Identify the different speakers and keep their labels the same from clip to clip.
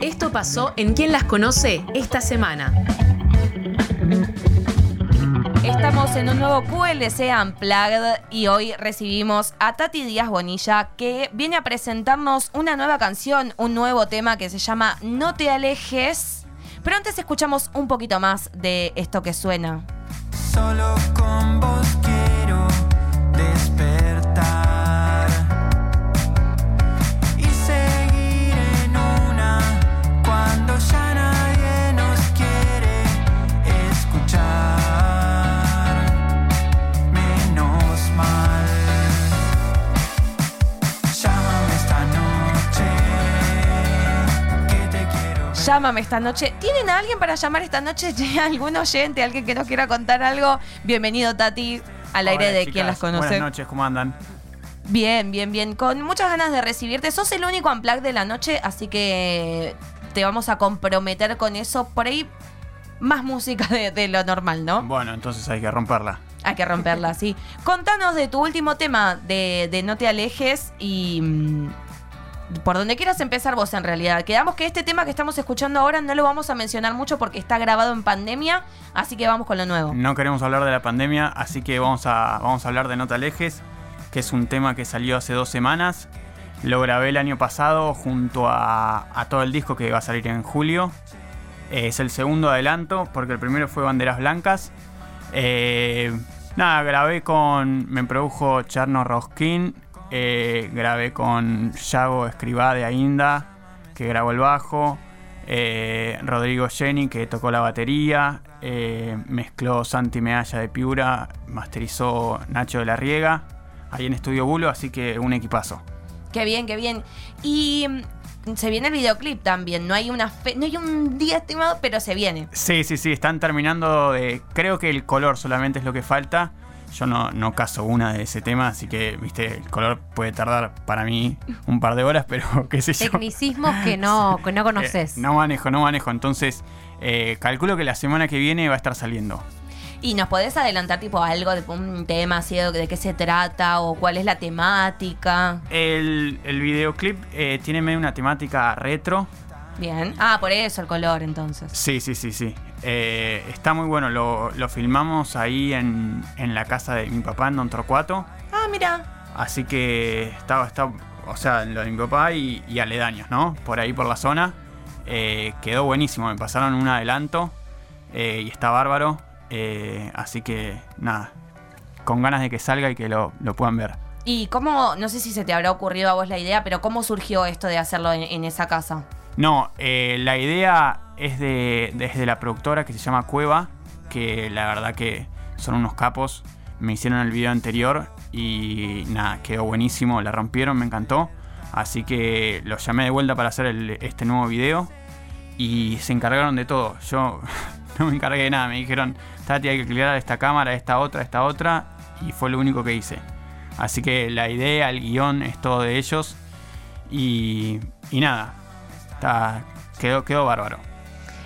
Speaker 1: Esto pasó en Quién las conoce esta semana.
Speaker 2: Estamos en un nuevo QLC Unplugged y hoy recibimos a Tati Díaz Bonilla que viene a presentarnos una nueva canción, un nuevo tema que se llama No te alejes. Pero antes escuchamos un poquito más de esto que suena.
Speaker 3: Solo con vos Llámame esta noche.
Speaker 2: ¿Tienen a alguien para llamar esta noche? ¿Algún oyente? ¿Alguien que nos quiera contar algo? Bienvenido, Tati, al aire
Speaker 4: Hola,
Speaker 2: de
Speaker 4: chicas.
Speaker 2: quien las conoce.
Speaker 4: Buenas noches, ¿cómo andan?
Speaker 2: Bien, bien, bien. Con muchas ganas de recibirte. Sos el único Unplugged de la noche, así que te vamos a comprometer con eso. Por ahí, más música de, de lo normal, ¿no?
Speaker 4: Bueno, entonces hay que romperla.
Speaker 2: Hay que romperla, sí. Contanos de tu último tema, de, de No te alejes y... por donde quieras empezar vos en realidad. Quedamos que este tema que estamos escuchando ahora no lo vamos a mencionar mucho porque está grabado en pandemia, así que vamos con lo nuevo.
Speaker 4: No queremos hablar de la pandemia, así que vamos a, vamos a hablar de No te alejes, que es un tema que salió hace dos semanas. Lo grabé el año pasado junto a, a todo el disco que va a salir en julio. Eh, es el segundo adelanto, porque el primero fue Banderas Blancas. Eh, nada, grabé con. Me produjo Charno Roskin. Eh, grabé con Yago Escribá de Ainda, que grabó el bajo. eh, Rodrigo Jenny, que tocó la batería. eh, mezcló Santi Mealla de Piura. Masterizó Nacho de la Riega. Ahí en Estudio Bulo, así que un equipazo.
Speaker 2: Qué bien, qué bien. Y mm, se viene el videoclip también. No hay una fe- no hay un día estimado, pero se viene.
Speaker 4: Sí, sí, sí, están terminando de. Creo que el color solamente es lo que falta. Yo no, no caso una de ese tema, así que, viste, el color puede tardar para mí un par de horas, pero qué sé yo.
Speaker 5: Tecnicismos que no, que no conoces.
Speaker 4: Eh, no manejo, no manejo. Entonces, eh, calculo que la semana que viene va a estar saliendo.
Speaker 2: ¿Y nos podés adelantar tipo algo de un tema así, de, qué se trata o cuál es la temática?
Speaker 4: El, el videoclip eh, tiene medio una temática retro.
Speaker 2: Bien. Ah, por eso el color entonces.
Speaker 4: Sí, sí, sí, sí. Eh, está muy bueno. Lo, lo filmamos ahí en, en la casa de mi papá en Don Torcuato.
Speaker 2: Ah, mira.
Speaker 4: Así que estaba, está, o sea, lo de mi papá y, y aledaños, ¿no? Por ahí por la zona. Eh, quedó buenísimo, me pasaron un adelanto eh, y está bárbaro. Así que nada, con ganas de que salga y que lo, lo puedan ver.
Speaker 2: ¿Y cómo, no sé si se te habrá ocurrido a vos la idea, pero cómo surgió esto de hacerlo en, en esa casa?
Speaker 4: No, eh, la idea es de, desde la productora que se llama Cueva, que la verdad que son unos capos. Me hicieron el video anterior y nada, quedó buenísimo, la rompieron, me encantó. Así que los llamé de vuelta para hacer este nuevo video y se encargaron de todo. Yo no me encargué de nada, me dijeron, Tati, hay que aclarar esta cámara, esta otra, esta otra, y fue lo único que hice. Así que la idea, el guion es todo de ellos y, y nada, Está, quedó, quedó bárbaro.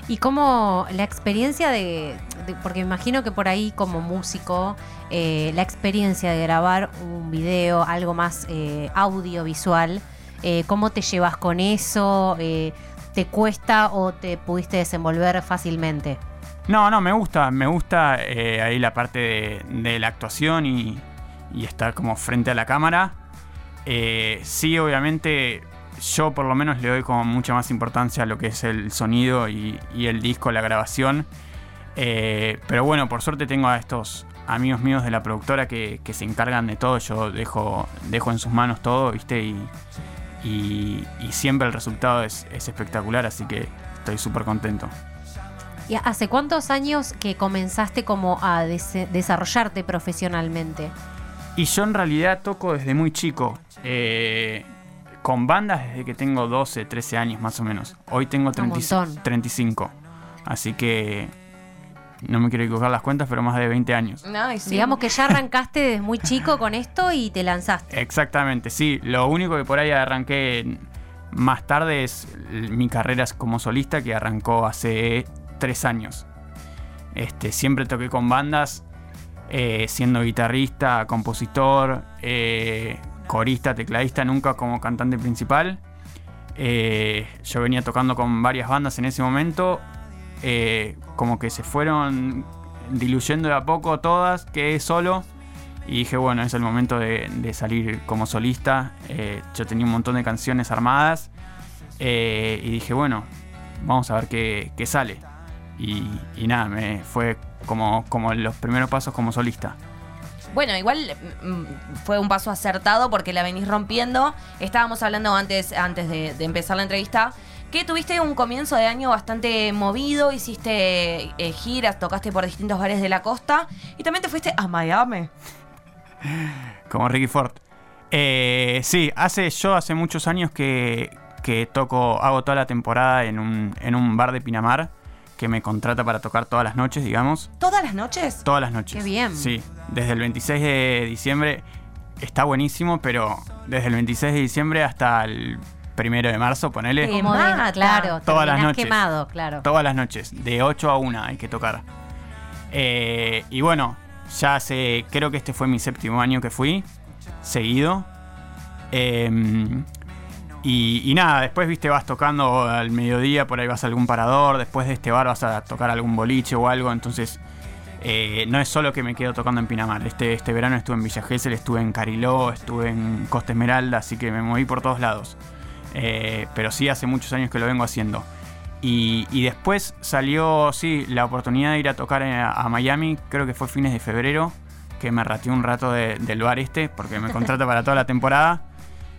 Speaker 5: Y cómo la experiencia de, de- porque me imagino que por ahí como músico, eh, la experiencia de grabar un video, algo más eh, audiovisual, eh, ¿cómo te llevas con eso? ¿Te cuesta o te pudiste desenvolver fácilmente?
Speaker 4: No, no, me gusta, me gusta ahí la parte de, de la actuación y, y estar como frente a la cámara. Sí, obviamente, yo por lo menos le doy como mucha más importancia a lo que es el sonido y, y el disco, la grabación. Eh, pero bueno, por suerte tengo a estos amigos míos de la productora que, que se encargan de todo. Yo dejo, dejo en sus manos todo, ¿viste? Y, y- y siempre el resultado es, es espectacular, así que estoy súper contento.
Speaker 5: ¿Y hace cuántos años que comenzaste como a desarrollarte profesionalmente?
Speaker 4: Y yo en realidad toco desde muy chico. eh, con bandas desde que tengo 12, 13 años más o menos. Hoy tengo
Speaker 5: Un
Speaker 4: 30
Speaker 5: montón.
Speaker 4: 35. Así que no me quiero equivocar las cuentas, pero más de 20 años.
Speaker 2: Ay, sí.
Speaker 5: Digamos que ya arrancaste desde muy chico con esto y te lanzaste.
Speaker 4: Exactamente, sí. Lo único que por ahí arranqué más tarde es mi carrera como solista que arrancó hace 3 años. Este, siempre toqué con bandas, eh, siendo guitarrista, compositor, eh, corista, tecladista, nunca como cantante principal. eh, yo venía tocando con varias bandas en ese momento, eh, como que se fueron diluyendo de a poco todas, quedé solo y dije, bueno, es el momento de, salir como solista. Eh, yo tenía un montón de canciones armadas y dije, bueno, vamos a ver qué, qué sale. Y, y nada, me fue como, como los primeros pasos como solista.
Speaker 2: Bueno, igual mm, fue un paso acertado porque la venís rompiendo. Estábamos hablando antes, antes de, de empezar la entrevista que tuviste un comienzo de año bastante movido, hiciste eh, giras, tocaste por distintos bares de la costa y también te fuiste a Miami.
Speaker 4: Como Ricky Ford. Eh, sí, hace, yo hace muchos años que, que toco, hago toda la temporada en un, en un bar de Pinamar que me contrata para tocar todas las noches, digamos.
Speaker 2: ¿Todas las noches?
Speaker 4: Todas las noches.
Speaker 5: Qué bien.
Speaker 4: Sí, desde el 26 de diciembre está buenísimo, pero desde el 26 de diciembre hasta el primero de marzo, ponele.
Speaker 5: Como de- claro,
Speaker 4: Todas las noches.
Speaker 5: quemado, claro.
Speaker 4: Todas las noches, de 8 a 1 hay que tocar. Eh, y bueno, ya hace, creo que este fue mi séptimo año que fui, seguido. Eh, y, y nada, después, viste, vas tocando al mediodía, por ahí vas a algún parador, después de este bar vas a tocar algún boliche o algo, entonces eh, no es solo que me quedo tocando en Pinamar. Este, este verano estuve en Villa Gesell, estuve en Cariló, estuve en Costa Esmeralda, así que me moví por todos lados. Eh, pero sí, hace muchos años que lo vengo haciendo. Y, después salió, sí, la oportunidad de ir a tocar a, Miami, creo que fue fines de febrero, que me rateé un rato de- del bar este, porque me contrata para toda la temporada.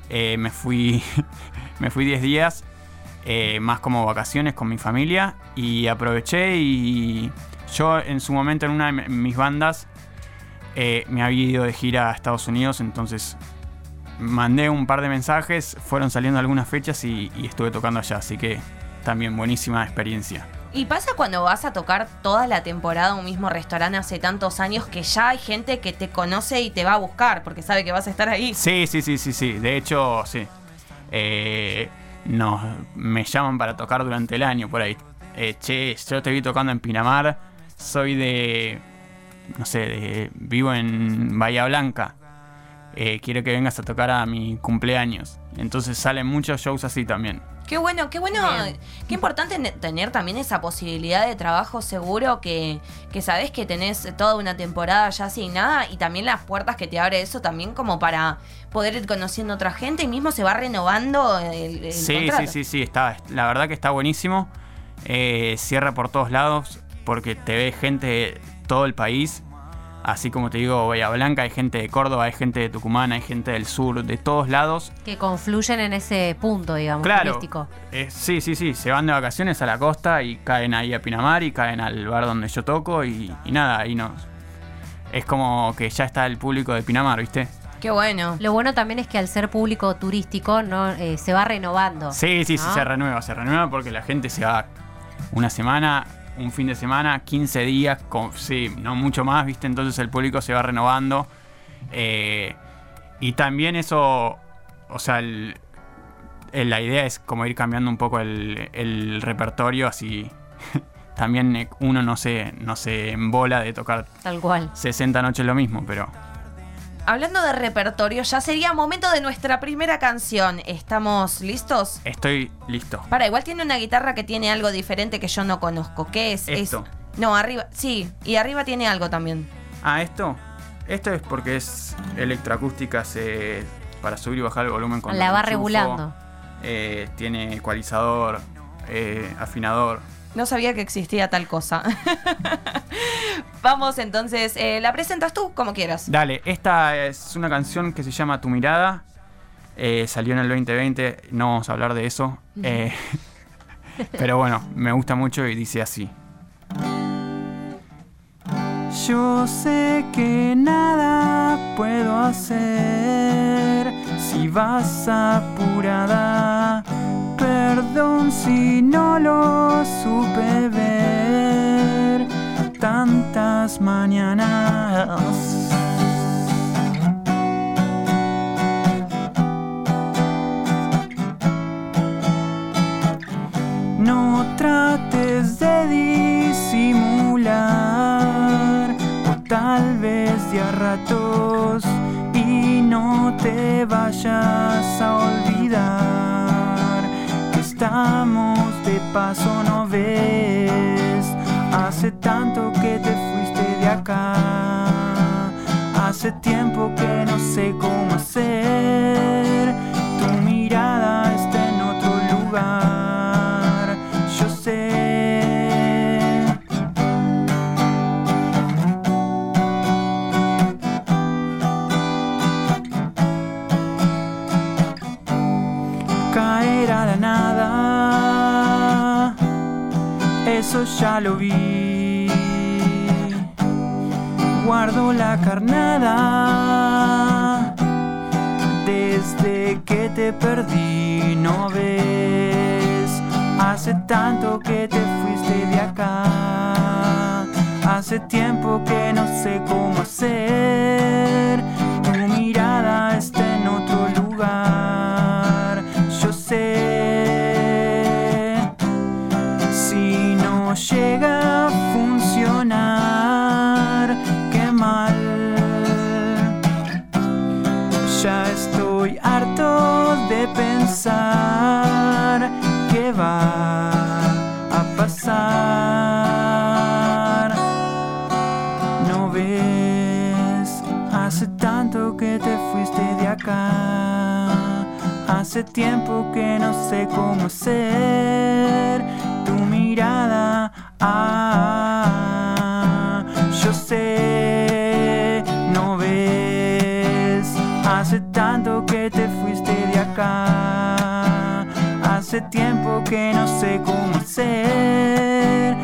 Speaker 4: Eh, me fui me fui 10 días, más como vacaciones con mi familia, y aproveché y yo en su momento en una de mi- mis bandas eh, me había ido de gira a Estados Unidos, entonces mandé un par de mensajes, fueron saliendo algunas fechas y, y estuve tocando allá, así que también buenísima experiencia.
Speaker 2: ¿Y pasa cuando vas a tocar toda la temporada a un mismo restaurante hace tantos años que ya hay gente que te conoce y te va a buscar porque sabe que vas a estar ahí?
Speaker 4: Sí, sí, sí, sí, sí. De hecho, sí. Eh, no, me llaman para tocar durante el año por ahí. Eh, che, yo te vi tocando en Pinamar. Soy de. No sé, de, vivo en Bahía Blanca. Eh, quiero que vengas a tocar a mi cumpleaños. Entonces salen muchos shows así también.
Speaker 2: Qué bueno, qué bueno,
Speaker 5: Bien.
Speaker 2: qué importante ne- tener también esa posibilidad de trabajo seguro que, que sabes que tenés toda una temporada ya asignada y también las puertas que te abre eso también como para poder ir conociendo a otra gente y mismo se va renovando el, el
Speaker 4: Sí,
Speaker 2: contrato.
Speaker 4: sí, sí, sí, está, la verdad que está buenísimo. Eh, cierra por todos lados porque te ve gente de todo el país. Así como te digo, Bahía Blanca, hay gente de Córdoba, hay gente de Tucumán, hay gente del sur, de todos lados.
Speaker 5: Que confluyen en ese punto, digamos,
Speaker 4: Claro,
Speaker 5: turístico.
Speaker 4: eh, sí, sí, sí, se van de vacaciones a la costa y caen ahí a Pinamar y caen al bar donde yo toco y, y nada, ahí no. Es como que ya está el público de Pinamar, ¿viste?
Speaker 2: Qué bueno.
Speaker 5: Lo bueno también es que al ser público turístico no Eh, se va renovando.
Speaker 4: Sí, sí, sí, se renueva, se renueva porque la gente se va una semana, un fin de semana, 15 días, con, sí, no mucho más, ¿viste? Entonces el público se va renovando. Eh, y también eso, o sea, el- el- la idea es como ir cambiando un poco el, el repertorio, así también uno no se, no se embola de tocar
Speaker 5: Tal cual.
Speaker 4: 60 noches lo mismo, pero...
Speaker 2: Hablando de repertorio, ya sería momento de nuestra primera canción. ¿Estamos listos?
Speaker 4: Estoy listo.
Speaker 2: Para, igual tiene una guitarra que tiene algo diferente que yo no conozco. ¿Qué es? Es-
Speaker 4: Esto.
Speaker 2: no, arriba. Sí, y arriba tiene algo también.
Speaker 4: Ah, esto. Esto es porque es electroacústica, se, para subir y bajar el volumen con
Speaker 5: La va regulando.
Speaker 4: Eh, tiene ecualizador, eh, afinador.
Speaker 2: No sabía que existía tal cosa. Vamos entonces, eh, ¿la presentas tú como quieras?
Speaker 4: Dale, esta es una canción que se llama Tu mirada. Eh, salió en el 2020, no vamos a hablar de eso. Eh, pero bueno, me gusta mucho y dice así.
Speaker 3: Yo sé que nada puedo hacer si vas apurada. Perdón si no lo supe ver tantas mañanas. No trates de disimular, o tal vez de a ratos, y no te vayas
Speaker 4: paso no ves. Hace tanto que te fuiste de acá. Hace tiempo que no sé cómo hacer. Eso ya lo vi. Guardo la carnada. Desde que te perdí, no ves. Hace tanto que te fuiste de acá. Hace tiempo que no sé cómo hacer. Hace tiempo que no sé cómo hacer tu mirada. Ah, yo sé, no ves. Hace tanto que te fuiste de acá. Hace tiempo que no sé cómo hacer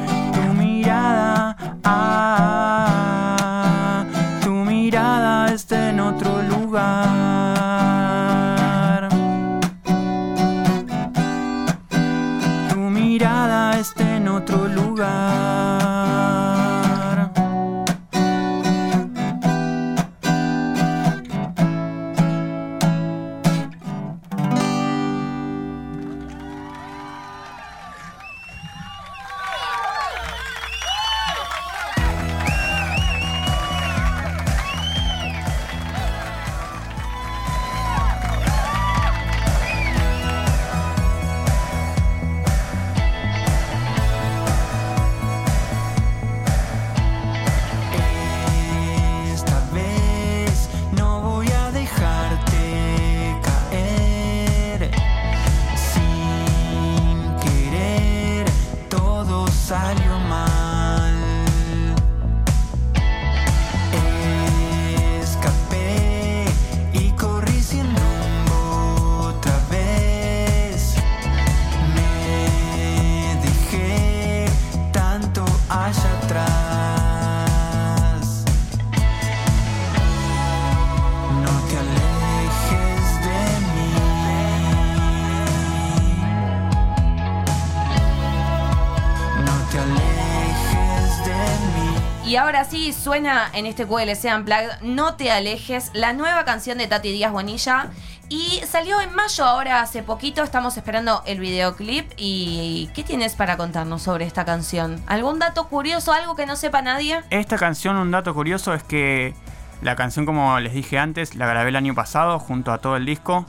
Speaker 4: Y
Speaker 2: ahora sí, suena en este QLC Unplugged No te alejes, la nueva canción de Tati Díaz Bonilla. Y salió en mayo, ahora hace poquito, estamos esperando el videoclip. ¿Y qué tienes para contarnos sobre esta canción? ¿Algún dato curioso, algo que no sepa nadie?
Speaker 6: Esta canción, un dato curioso es que la canción, como les dije antes, la grabé el año pasado junto a todo el disco.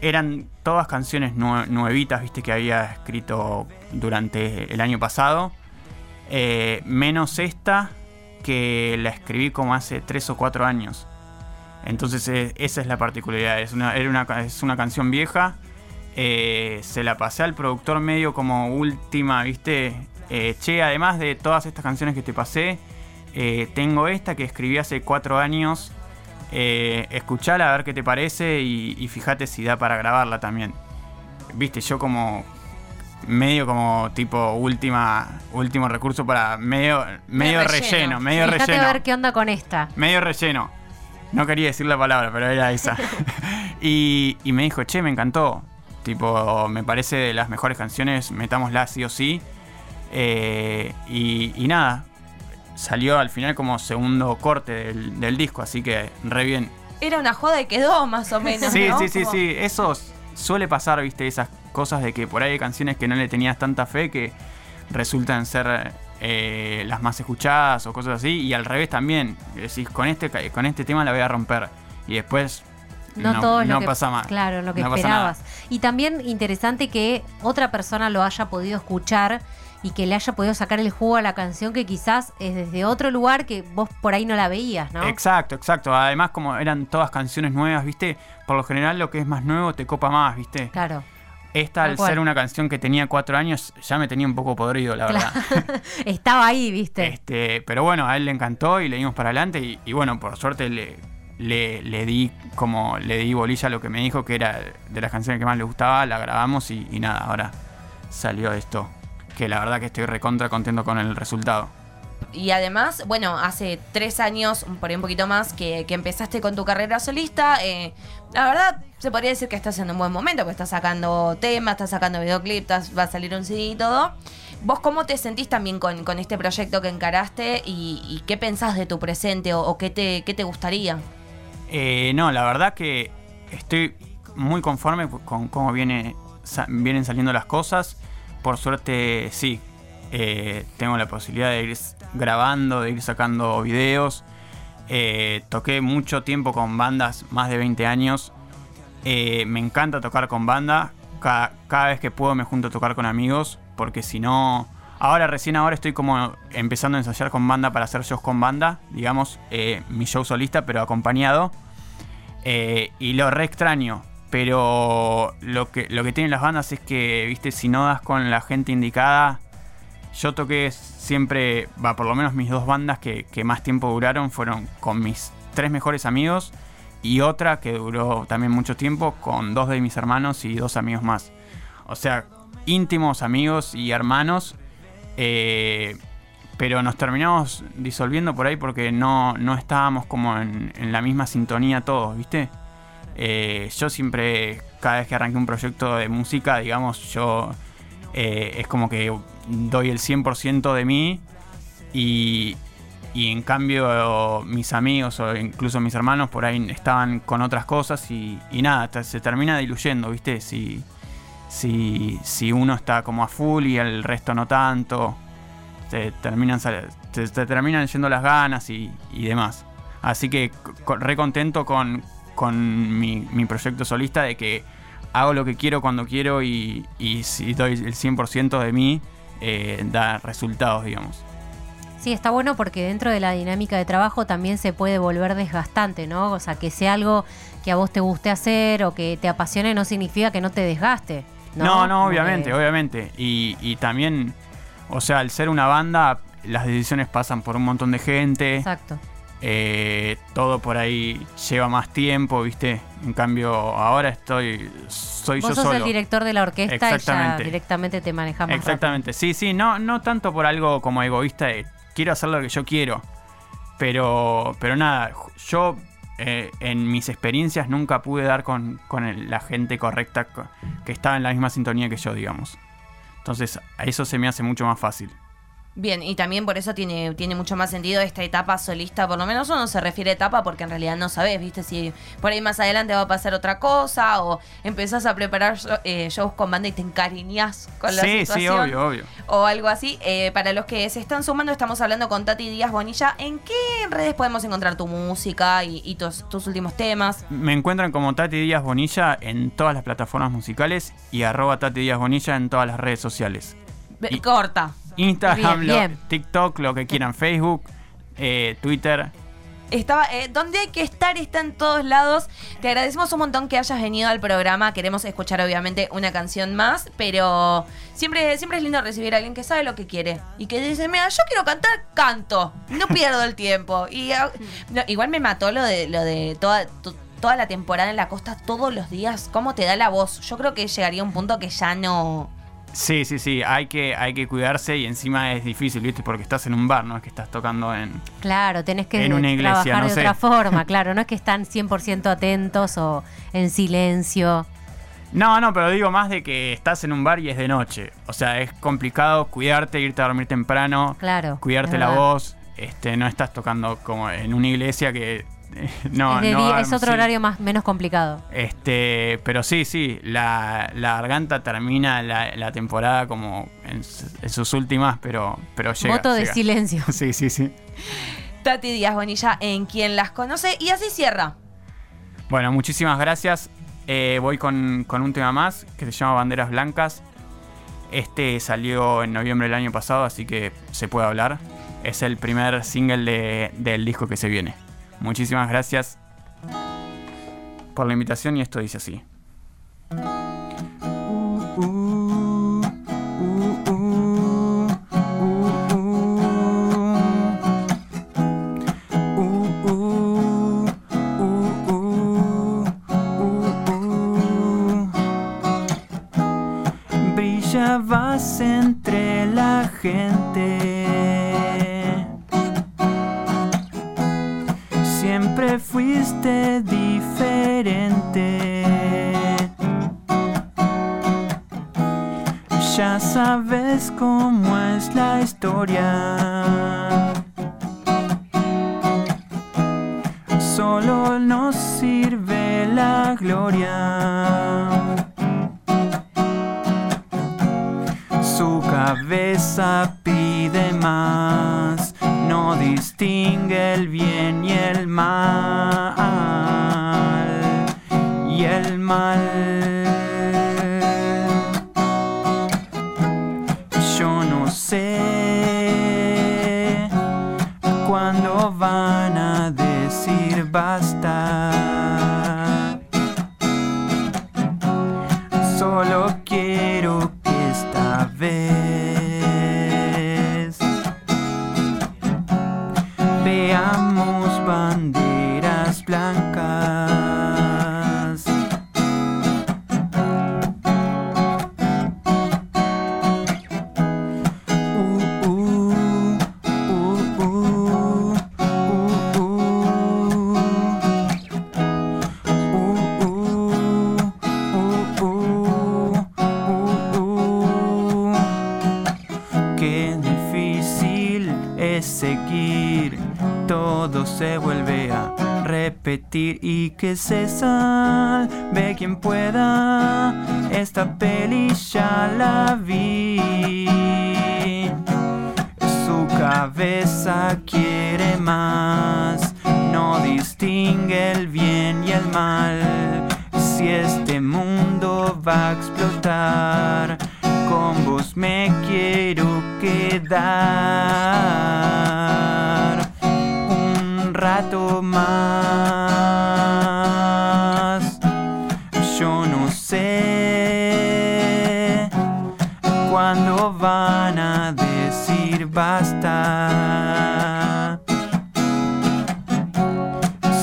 Speaker 6: Eran todas canciones nue- nuevitas, viste, que había escrito durante el año pasado. Eh, menos esta, que la escribí como hace 3 o 4 años. Entonces eh, esa es la particularidad. Es una, es una canción vieja. Eh, se la pasé al productor medio como última, ¿viste? Eh, che, además de todas estas canciones que te pasé, eh, tengo esta que escribí hace 4 años. Escuchala a ver qué te parece y fíjate si da para grabarla también. Viste, yo como medio como tipo última último recurso para medio medio
Speaker 2: relleno.
Speaker 6: relleno, medio
Speaker 5: Fíjate
Speaker 6: relleno.
Speaker 5: a ver qué onda con esta.
Speaker 6: Medio relleno. No quería decir la palabra, pero era esa. y, y me dijo, che, me encantó. Tipo, me parece de las mejores canciones, metámosla sí o sí. Eh, y, y nada, salió al final como segundo corte del, del disco, así que re bien.
Speaker 2: Era una joda y quedó más o menos.
Speaker 6: Sí,
Speaker 2: ¿no?
Speaker 6: sí, sí, sí. Eso suele pasar, viste, esas cosas de que por ahí hay canciones que no le tenías tanta fe que resultan ser eh, las más escuchadas o cosas así. Y al revés también. Decís, con este, con este tema la voy a romper. Y después
Speaker 5: no, todo lo
Speaker 4: no
Speaker 5: que,
Speaker 4: pasa más.
Speaker 5: Claro, lo que
Speaker 4: No
Speaker 5: esperabas. Y también interesante que otra persona lo haya podido escuchar y que le haya podido sacar el jugo a la canción que quizás es desde otro lugar que vos por ahí no la veías, ¿no?
Speaker 4: Exacto, exacto. Además, como eran todas canciones nuevas, ¿viste? Por lo general, lo que es más nuevo te copa más, ¿viste?
Speaker 5: Claro.
Speaker 4: Esta, al ser una canción que tenía cuatro años, ya me tenía un poco podrido, la verdad.
Speaker 5: Estaba ahí, ¿viste?
Speaker 4: Este, pero bueno, a él le encantó y le dimos para adelante. Y, y bueno, por suerte le, le, le di como le di bolilla a lo que me dijo que era de las canciones que más le gustaba, la grabamos y, y nada, ahora salió esto. Que la verdad que estoy recontra contento con el resultado.
Speaker 2: Y además, bueno, hace tres años, por ahí un poquito más, que, que empezaste con tu carrera solista. eh, la verdad, se podría decir que estás en un buen momento, porque estás sacando temas, estás sacando videoclips, va a salir un CD y todo. ¿Vos cómo te sentís también con, con este proyecto que encaraste y, qué pensás de tu presente o, qué, te, qué te gustaría?
Speaker 4: Eh, no, la verdad que estoy muy conforme con cómo viene, vienen saliendo las cosas. Por suerte, sí. eh, tengo la posibilidad de ir grabando, de ir sacando videos. Eh, toqué mucho tiempo con bandas, más de 20 años. Eh, me encanta tocar con banda. Ca- cada vez que puedo me junto a tocar con amigos. Porque si no... Ahora, recién ahora estoy como empezando a ensayar con banda para hacer shows con banda. Digamos, eh, mi show solista, pero acompañado. Y lo re extraño. Pero lo que, lo que tienen las bandas es que, viste, si no das con la gente indicada. Yo toqué siempre, va, por lo menos mis dos bandas que, más tiempo duraron fueron con mis tres mejores amigos y otra que duró también mucho tiempo con dos de mis hermanos y dos amigos más. O sea, íntimos amigos y hermanos. eh, pero nos terminamos disolviendo por ahí porque no, no estábamos como en, en la misma sintonía todos, ¿viste? Eh, yo siempre, cada vez que arranqué un proyecto de música, digamos, yo eh, es como que doy el 100% de mí y, y en cambio mis amigos o incluso mis hermanos por ahí estaban con otras cosas y, y nada, se termina diluyendo, ¿viste? Si, si, si uno está como a full y el resto no tanto, te terminan, te, te terminan yendo las ganas y, y demás. Así que re contento con, con mi, mi proyecto solista de que hago lo que quiero cuando quiero y, y si doy el 100% de mí, eh, da resultados, digamos.
Speaker 5: Sí, está bueno porque dentro de la dinámica de trabajo también se puede volver desgastante, ¿no? O sea, que sea algo que a vos te guste hacer o que te apasione no significa que no te desgaste. No,
Speaker 4: No, obviamente,
Speaker 5: que-
Speaker 4: obviamente. Y, y también, o sea, al ser una banda, las decisiones pasan por un montón de gente.
Speaker 5: Exacto.
Speaker 4: Eh, todo por ahí lleva más tiempo, ¿viste? En cambio, ahora estoy. Soy
Speaker 5: Vos
Speaker 4: yo
Speaker 5: sos
Speaker 4: solo.
Speaker 5: el director de la orquesta y ya
Speaker 4: Exactamente.
Speaker 5: directamente te manejas más
Speaker 4: Exactamente, sí, sí, no, no tanto por algo como egoísta de quiero hacer lo que yo quiero. Pero, pero nada, yo eh, en mis experiencias nunca pude dar con, con el- la gente correcta co- que estaba en la misma sintonía que yo, digamos. Entonces, a eso se me hace mucho más fácil.
Speaker 2: Bien, y también por eso tiene, tiene mucho más sentido esta etapa solista, por lo menos uno se refiere a etapa porque en realidad no sabes, viste, si por ahí más adelante va a pasar otra cosa o empezás a preparar eh, shows con banda y te encariñas con la
Speaker 4: sí,
Speaker 2: situación.
Speaker 4: sí, obvio, obvio.
Speaker 2: O algo así. Eh, para los que se están sumando, estamos hablando con Tati Díaz Bonilla. ¿En qué redes podemos encontrar tu música y, y tus, tus últimos temas?
Speaker 4: Me encuentran como Tati Díaz Bonilla en todas las plataformas musicales y arroba Tati Díaz Bonilla en todas las redes sociales.
Speaker 2: Be-
Speaker 4: Y-
Speaker 2: Corta.
Speaker 4: Instagram,
Speaker 5: Bien,
Speaker 4: lo-
Speaker 5: bien.
Speaker 4: TikTok, lo que quieran, Facebook, eh, Twitter.
Speaker 2: Estaba, eh, donde hay que estar está en todos lados. Te agradecemos un montón que hayas venido al programa. Queremos escuchar obviamente una canción más, pero siempre, siempre es lindo recibir a alguien que sabe lo que quiere y que dice, mira, yo quiero cantar, canto, no pierdo el tiempo. Y ah, no, igual me mató lo de lo de toda toda la temporada en la costa todos los días. ¿Cómo te da la voz? Yo creo que llegaría a un punto que ya no.
Speaker 4: Sí, sí, sí, hay que, hay que cuidarse y encima es difícil, ¿viste? Porque estás en un bar, no es que estás tocando en...
Speaker 5: Claro, tenés que
Speaker 4: En una iglesia,
Speaker 5: trabajar
Speaker 4: no
Speaker 5: de
Speaker 4: sé.
Speaker 5: otra forma, claro. No es que están 100% atentos o en silencio.
Speaker 4: No, no, pero digo más de que estás en un bar y es de noche. O sea, es complicado cuidarte, irte a dormir temprano,
Speaker 5: Claro.
Speaker 4: cuidarte la voz. Este, no estás tocando como en una iglesia que... no,
Speaker 5: es,
Speaker 4: no,
Speaker 5: día- es otro
Speaker 4: sí.
Speaker 5: horario más menos complicado.
Speaker 4: Este, pero sí, sí, la, la garganta termina la, la temporada como en, sus últimas, pero, pero llega.
Speaker 5: Voto de
Speaker 4: llega.
Speaker 5: silencio.
Speaker 4: Sí, sí, sí.
Speaker 2: Tati Díaz Bonilla en quien las conoce y así cierra.
Speaker 7: Bueno, muchísimas gracias. Eh, voy con, con un tema más que se llama Banderas Blancas. Este salió en noviembre del año pasado, así que se puede hablar. Es el primer single de- del disco que se viene. Muchísimas gracias por la invitación y esto dice así.
Speaker 4: Brillabas entre la gente. Fuiste diferente. Ya sabes cómo es la historia. Solo nos sirve la gloria. Su cabeza pide más, y que se salve quien pueda. Esta peli ya la vi. Su cabeza quiere más, no distingue el bien y el mal. Si este mundo va a explotar, con vos me quiero quedar un rato más. Basta.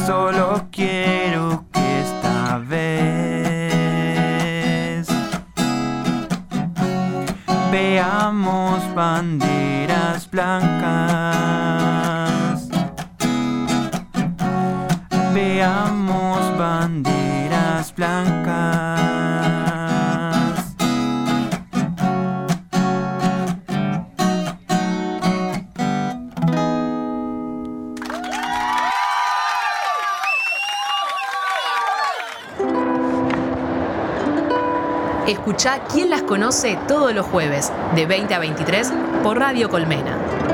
Speaker 4: Solo quiero
Speaker 1: conoce todos los jueves, de 20 a 23, por Radio Colmena.